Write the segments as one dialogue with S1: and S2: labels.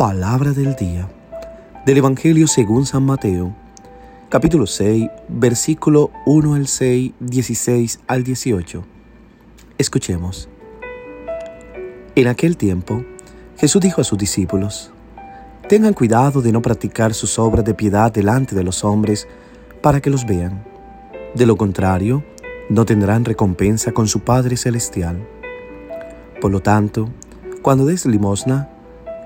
S1: Palabra del día del Evangelio según San Mateo, capítulo 6, versículo 1 al 6, 16 al 18. Escuchemos. En aquel tiempo, Jesús dijo a sus discípulos, Tengan cuidado de no practicar sus obras de piedad delante de los hombres para que los vean. De lo contrario, no tendrán recompensa con su Padre Celestial. Por lo tanto, cuando des limosna,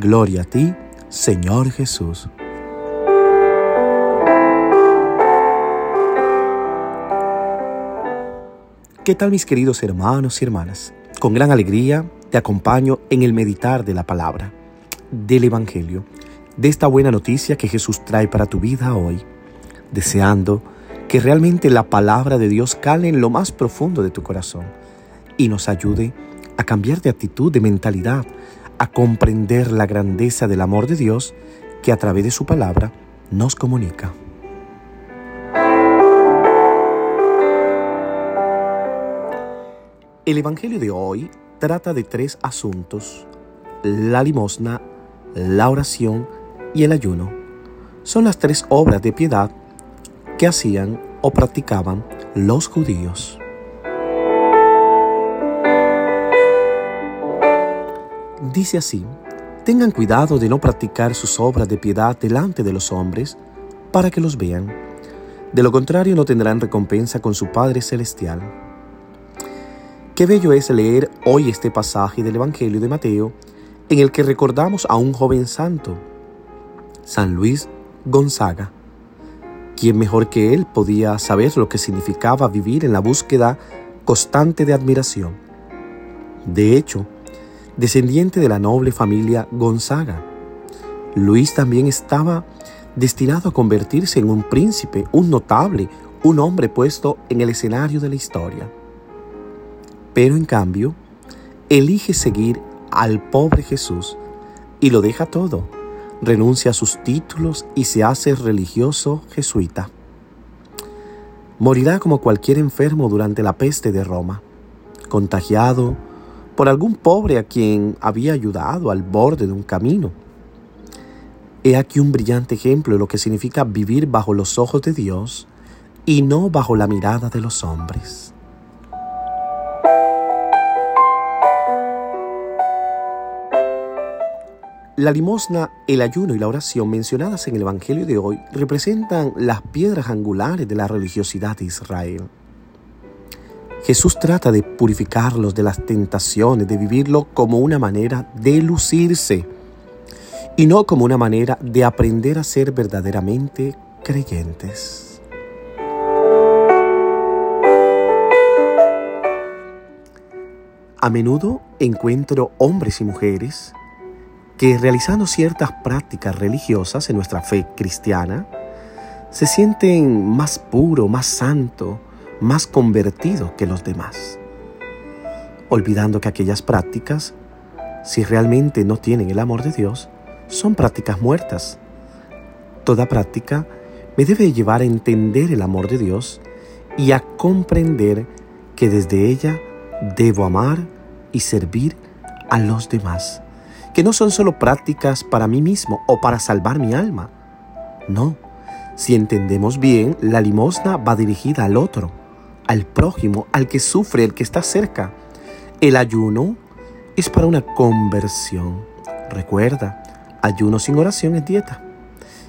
S1: Gloria a ti, Señor Jesús. ¿Qué tal mis queridos hermanos y hermanas? Con gran alegría te acompaño en el meditar de la palabra, del Evangelio, de esta buena noticia que Jesús trae para tu vida hoy, deseando que realmente la palabra de Dios cale en lo más profundo de tu corazón y nos ayude a cambiar de actitud, de mentalidad, a comprender la grandeza del amor de Dios que a través de su palabra nos comunica. El Evangelio de hoy trata de tres asuntos, la limosna, la oración y el ayuno. Son las tres obras de piedad que hacían o practicaban los judíos. Dice así, tengan cuidado de no practicar sus obras de piedad delante de los hombres para que los vean. De lo contrario no tendrán recompensa con su Padre Celestial. Qué bello es leer hoy este pasaje del Evangelio de Mateo en el que recordamos a un joven santo, San Luis Gonzaga, quien mejor que él podía saber lo que significaba vivir en la búsqueda constante de admiración. De hecho, descendiente de la noble familia Gonzaga. Luis también estaba destinado a convertirse en un príncipe, un notable, un hombre puesto en el escenario de la historia. Pero en cambio, elige seguir al pobre Jesús y lo deja todo, renuncia a sus títulos y se hace religioso jesuita. Morirá como cualquier enfermo durante la peste de Roma, contagiado por algún pobre a quien había ayudado al borde de un camino. He aquí un brillante ejemplo de lo que significa vivir bajo los ojos de Dios y no bajo la mirada de los hombres. La limosna, el ayuno y la oración mencionadas en el Evangelio de hoy representan las piedras angulares de la religiosidad de Israel. Jesús trata de purificarlos de las tentaciones, de vivirlo como una manera de lucirse y no como una manera de aprender a ser verdaderamente creyentes. A menudo encuentro hombres y mujeres que realizando ciertas prácticas religiosas en nuestra fe cristiana, se sienten más puro, más santo, más convertido que los demás, olvidando que aquellas prácticas, si realmente no tienen el amor de Dios, son prácticas muertas. Toda práctica me debe llevar a entender el amor de Dios y a comprender que desde ella debo amar y servir a los demás, que no son solo prácticas para mí mismo o para salvar mi alma. No, si entendemos bien, la limosna va dirigida al otro, al prójimo, al que sufre, al que está cerca. El ayuno es para una conversión. Recuerda, ayuno sin oración es dieta.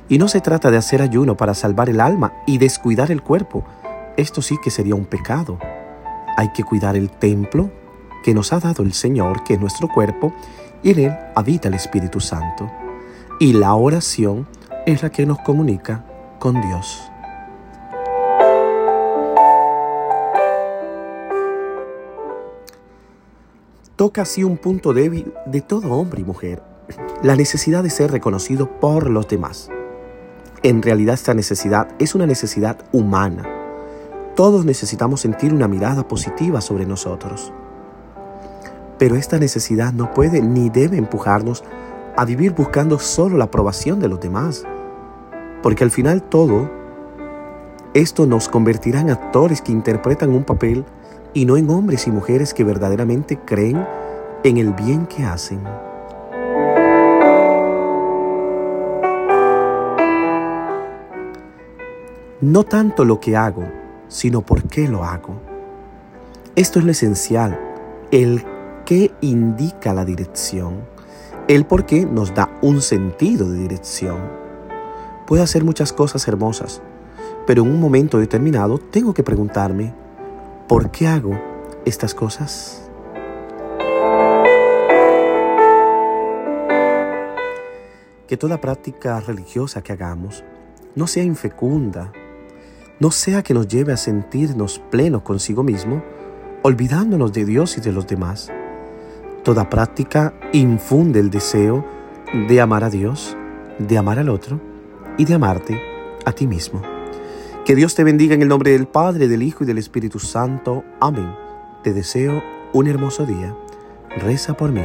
S1: Y no se trata de hacer ayuno para salvar el alma y descuidar el cuerpo. Esto sí que sería un pecado. Hay que cuidar el templo que nos ha dado el Señor, que es nuestro cuerpo, y en él habita el Espíritu Santo. Y la oración es la que nos comunica con Dios. Toca así un punto débil de todo hombre y mujer, la necesidad de ser reconocido por los demás. En realidad esta necesidad es una necesidad humana. Todos necesitamos sentir una mirada positiva sobre nosotros. Pero esta necesidad no puede ni debe empujarnos a vivir buscando solo la aprobación de los demás. Porque al final todo esto nos convertirá en actores que interpretan un papel y no en hombres y mujeres que verdaderamente creen en el bien que hacen. No tanto lo que hago, sino por qué lo hago. Esto es lo esencial, el qué indica la dirección. El por qué nos da un sentido de dirección. Puedo hacer muchas cosas hermosas, pero en un momento determinado tengo que preguntarme, ¿Por qué hago estas cosas? Que toda práctica religiosa que hagamos no sea infecunda, no sea que nos lleve a sentirnos plenos consigo mismo, olvidándonos de Dios y de los demás. Toda práctica infunde el deseo de amar a Dios, de amar al otro y de amarte a ti mismo. Que Dios te bendiga en el nombre del Padre, del Hijo y del Espíritu Santo. Amén. Te deseo un hermoso día. Reza por mí.